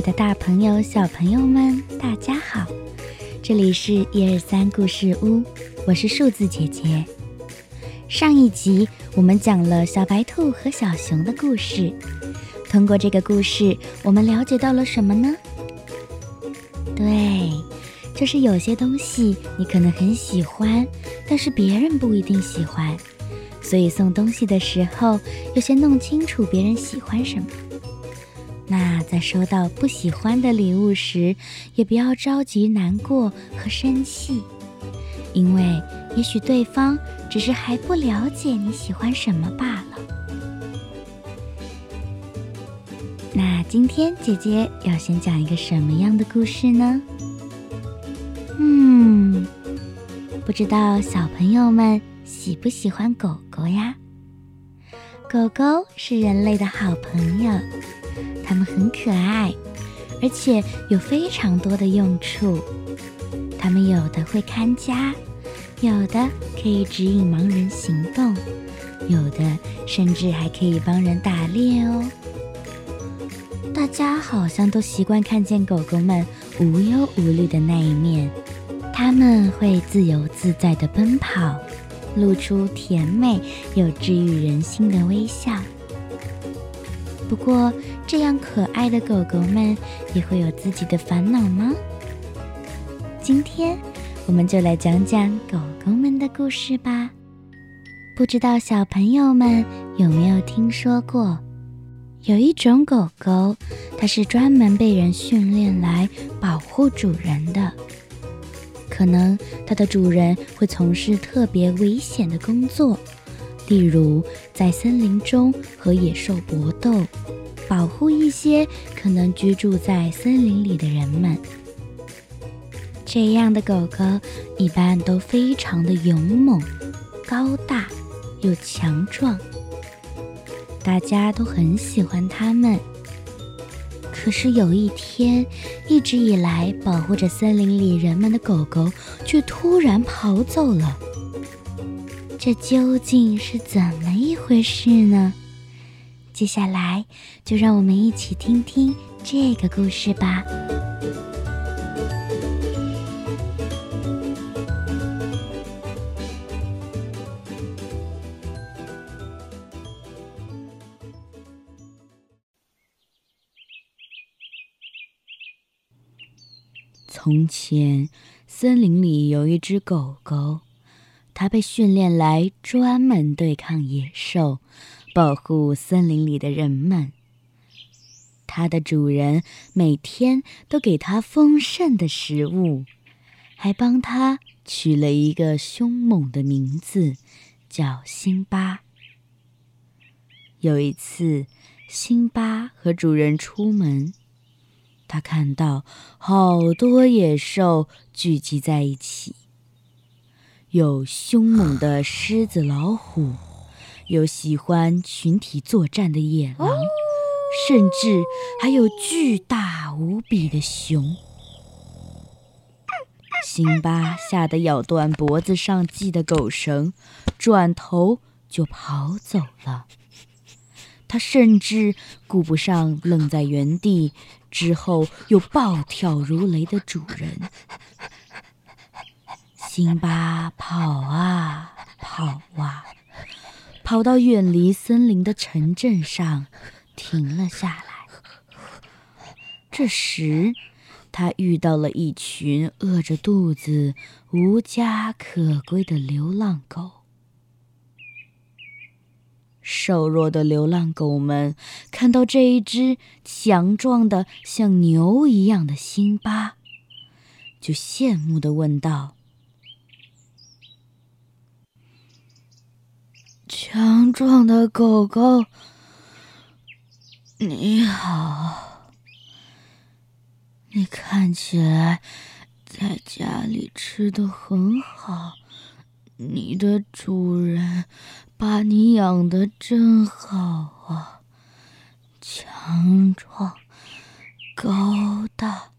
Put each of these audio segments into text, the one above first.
爱的大朋友、小朋友们，大家好！这里是一二三故事屋，我是数字姐姐。上一集我们讲了小白兔和小熊的故事，通过这个故事，我们了解到了什么呢？对，就是有些东西你可能很喜欢，但是别人不一定喜欢，所以送东西的时候要先弄清楚别人喜欢什么。那在收到不喜欢的礼物时，也不要着急、难过和生气，因为也许对方只是还不了解你喜欢什么罢了。那今天姐姐要先讲一个什么样的故事呢？嗯，不知道小朋友们喜不喜欢狗狗呀？狗狗是人类的好朋友。它们很可爱，而且有非常多的用处。它们有的会看家，有的可以指引盲人行动，有的甚至还可以帮人打猎哦。大家好像都习惯看见狗狗们无忧无虑的那一面，它们会自由自在地奔跑，露出甜美又治愈人心的微笑。不过，这样可爱的狗狗们也会有自己的烦恼吗？今天我们就来讲讲狗狗们的故事吧。不知道小朋友们有没有听说过，有一种狗狗，它是专门被人训练来保护主人的。可能它的主人会从事特别危险的工作。例如，在森林中和野兽搏斗，保护一些可能居住在森林里的人们。这样的狗狗一般都非常的勇猛、高大又强壮，大家都很喜欢它们。可是有一天，一直以来保护着森林里人们的狗狗却突然跑走了。这究竟是怎么一回事呢？接下来就让我们一起听听这个故事吧。从前，森林里有一只狗狗。它被训练来专门对抗野兽，保护森林里的人们。它的主人每天都给它丰盛的食物，还帮它取了一个凶猛的名字，叫辛巴。有一次，辛巴和主人出门，他看到好多野兽聚集在一起。有凶猛的狮子、老虎，有喜欢群体作战的野狼，甚至还有巨大无比的熊。辛巴吓得咬断脖子上系的狗绳，转头就跑走了。他甚至顾不上愣在原地之后又暴跳如雷的主人。辛巴跑啊跑啊，跑到远离森林的城镇上，停了下来。这时，他遇到了一群饿着肚子、无家可归的流浪狗。瘦弱的流浪狗们看到这一只强壮的像牛一样的辛巴，就羡慕地问道。强壮的狗狗，你好。你看起来在家里吃的很好，你的主人把你养的真好啊！强壮、高大，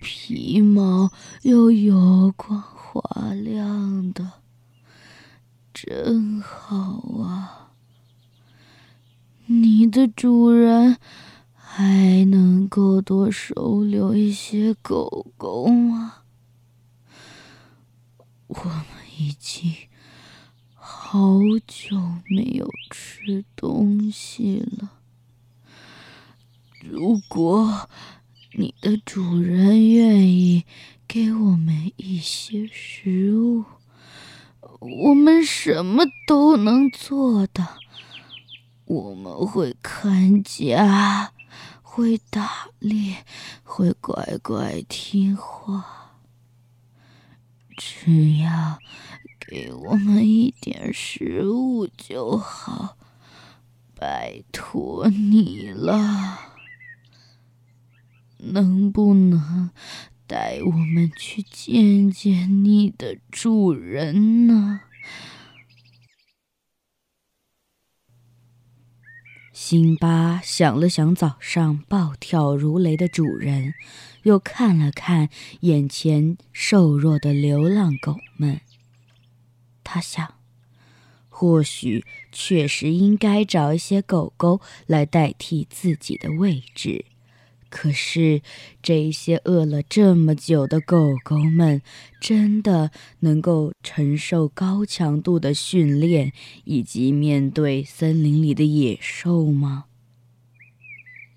皮毛又油光滑亮的。真好啊！你的主人还能够多收留一些狗狗吗？我们已经好久没有吃东西了。如果你的主人愿意给我们一些食物，我们什么都能做的。我们会看家，会打猎，会乖乖听话。只要给我们一点食物就好，拜托你了。能不能带我们去见见你的主人呢？辛巴想了想早上暴跳如雷的主人，又看了看眼前瘦弱的流浪狗们，他想，或许确实应该找一些狗狗来代替自己的位置。可是，这些饿了这么久的狗狗们，真的能够承受高强度的训练，以及面对森林里的野兽吗？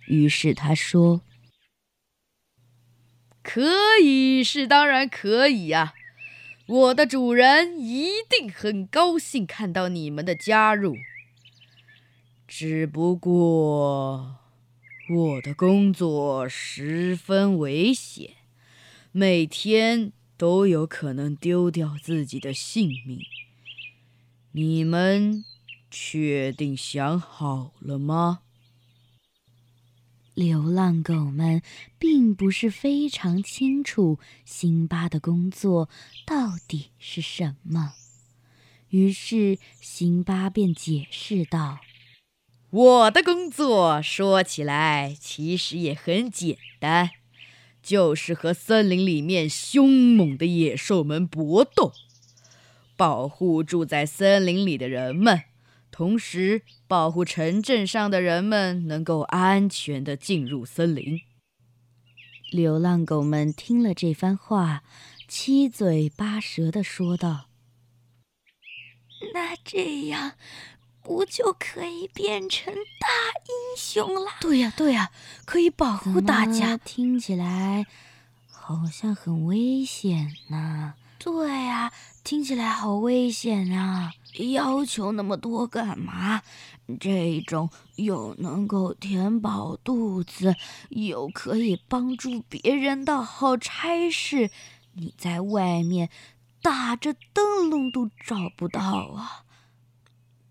于是他说：“可以，是当然可以呀！我的主人一定很高兴看到你们的加入。只不过……”我的工作十分危险，每天都有可能丢掉自己的性命。你们确定想好了吗？流浪狗们并不是非常清楚辛巴的工作到底是什么，于是辛巴便解释道。我的工作说起来其实也很简单，就是和森林里面凶猛的野兽们搏斗，保护住在森林里的人们，同时保护城镇上的人们能够安全的进入森林。流浪狗们听了这番话，七嘴八舌的说道：“那这样……”不就可以变成大英雄了？对呀，对呀，可以保护大家。听起来好像很危险呢。对呀，听起来好危险啊！要求那么多干嘛？这种又能够填饱肚子，又可以帮助别人的好差事，你在外面打着灯笼都找不到啊！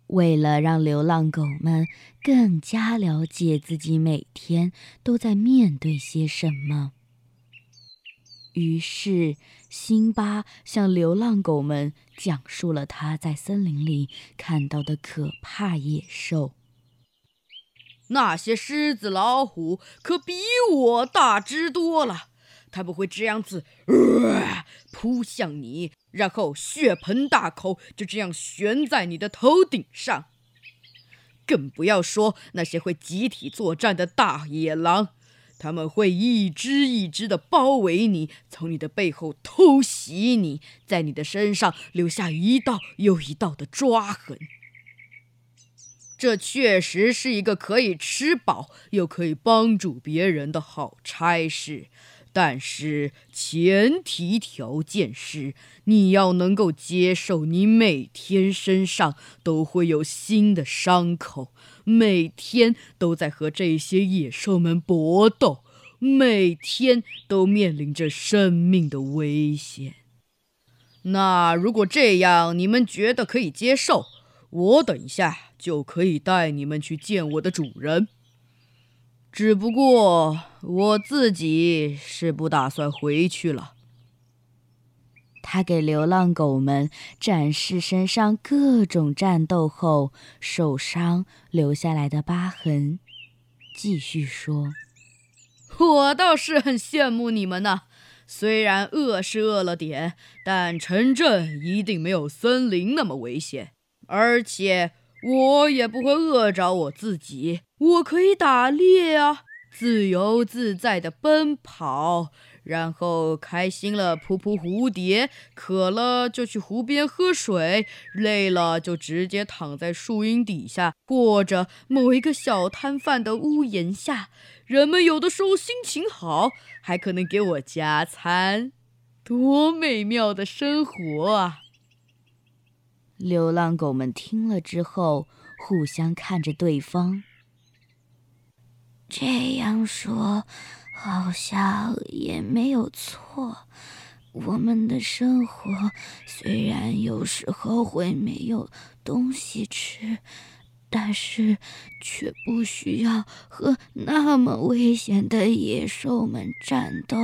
为了让流浪狗们更加了解自己每天都在面对些什么，于是辛巴向流浪狗们讲述了他在森林里看到的可怕野兽。那些狮子、老虎可比我大只多了。他不会这样子，扑向你，然后血盆大口，就这样悬在你的头顶上。更不要说那些会集体作战的大野狼，他们会一只一只的包围你，从你的背后偷袭你，在你的身上留下一道又一道的抓痕。这确实是一个可以吃饱又可以帮助别人的好差事。但是前提条件是，你要能够接受，你每天身上都会有新的伤口，每天都在和这些野兽们搏斗，每天都面临着生命的危险。那如果这样你们觉得可以接受，我等一下就可以带你们去见我的主人。只不过我自己是不打算回去了。他给流浪狗们展示身上各种战斗后受伤留下来的疤痕，继续说：“我倒是很羡慕你们呢。虽然饿是饿了点，但城镇一定没有森林那么危险，而且……”我也不会饿着我自己，我可以打猎啊，自由自在的奔跑。然后开心了扑扑蝴蝶，渴了就去湖边喝水，累了就直接躺在树荫底下，或者某一个小摊贩的屋檐下。人们有的时候心情好，还可能给我加餐，多美妙的生活啊！流浪狗们听了之后，互相看着对方。这样说。好像也没有错。我们的生活虽然有时候会没有东西吃，但是却不需要和那么危险的野兽们战斗，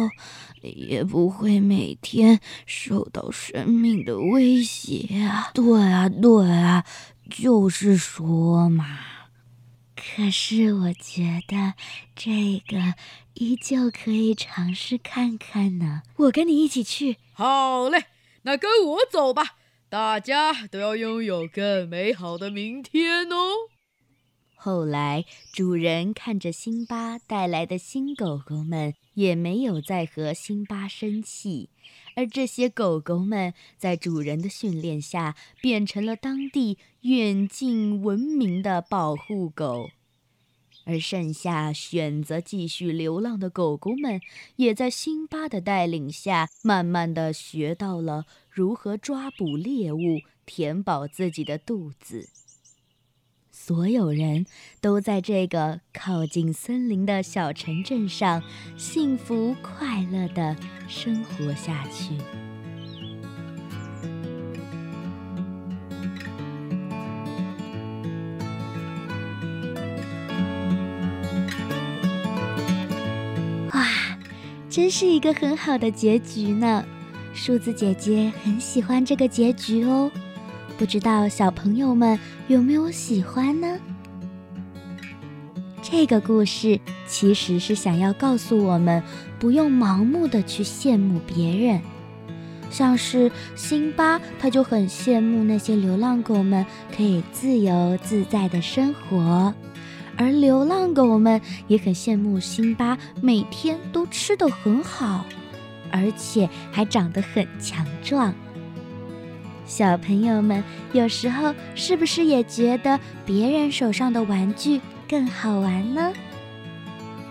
也不会每天受到生命的威胁啊！对啊，对啊，就是说嘛。可是我觉得这个依旧可以尝试看看呢。我跟你一起去。好嘞，那跟我走吧。大家都要拥有更美好的明天哦。后来，主人看着辛巴带来的新狗狗们，也没有再和辛巴生气。而这些狗狗们在主人的训练下，变成了当地远近闻名的保护狗。而剩下选择继续流浪的狗狗们，也在辛巴的带领下，慢慢的学到了如何抓捕猎物，填饱自己的肚子。所有人都在这个靠近森林的小城镇上，幸福快乐的生活下去。哇，真是一个很好的结局呢！数字姐姐很喜欢这个结局哦。不知道小朋友们有没有喜欢呢？这个故事其实是想要告诉我们，不用盲目的去羡慕别人。像是辛巴，他就很羡慕那些流浪狗们可以自由自在的生活，而流浪狗们也很羡慕辛巴每天都吃得很好，而且还长得很强壮。小朋友们，有时候是不是也觉得别人手上的玩具更好玩呢？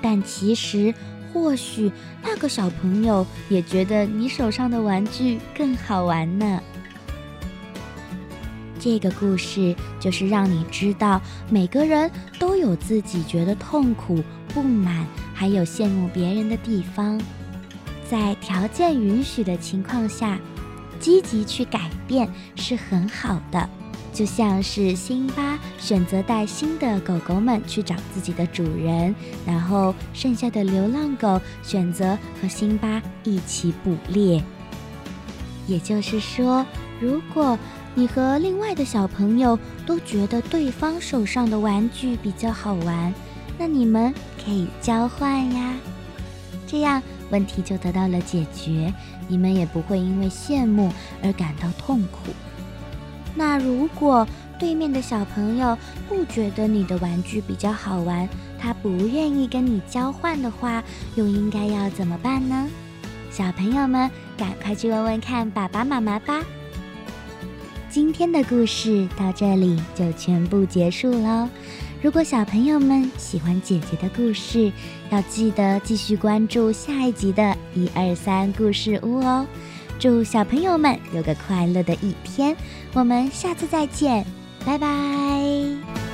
但其实，或许那个小朋友也觉得你手上的玩具更好玩呢。这个故事就是让你知道，每个人都有自己觉得痛苦、不满，还有羡慕别人的地方，在条件允许的情况下。积极去改变是很好的，就像是辛巴选择带新的狗狗们去找自己的主人，然后剩下的流浪狗选择和辛巴一起捕猎。也就是说，如果你和另外的小朋友都觉得对方手上的玩具比较好玩，那你们可以交换呀，这样问题就得到了解决。你们也不会因为羡慕而感到痛苦。那如果对面的小朋友不觉得你的玩具比较好玩，他不愿意跟你交换的话，又应该要怎么办呢？小朋友们，赶快去问问看爸爸妈妈吧。今天的故事到这里就全部结束喽。如果小朋友们喜欢姐姐的故事，要记得继续关注下一集的一二三故事屋哦。祝小朋友们有个快乐的一天，我们下次再见，拜拜。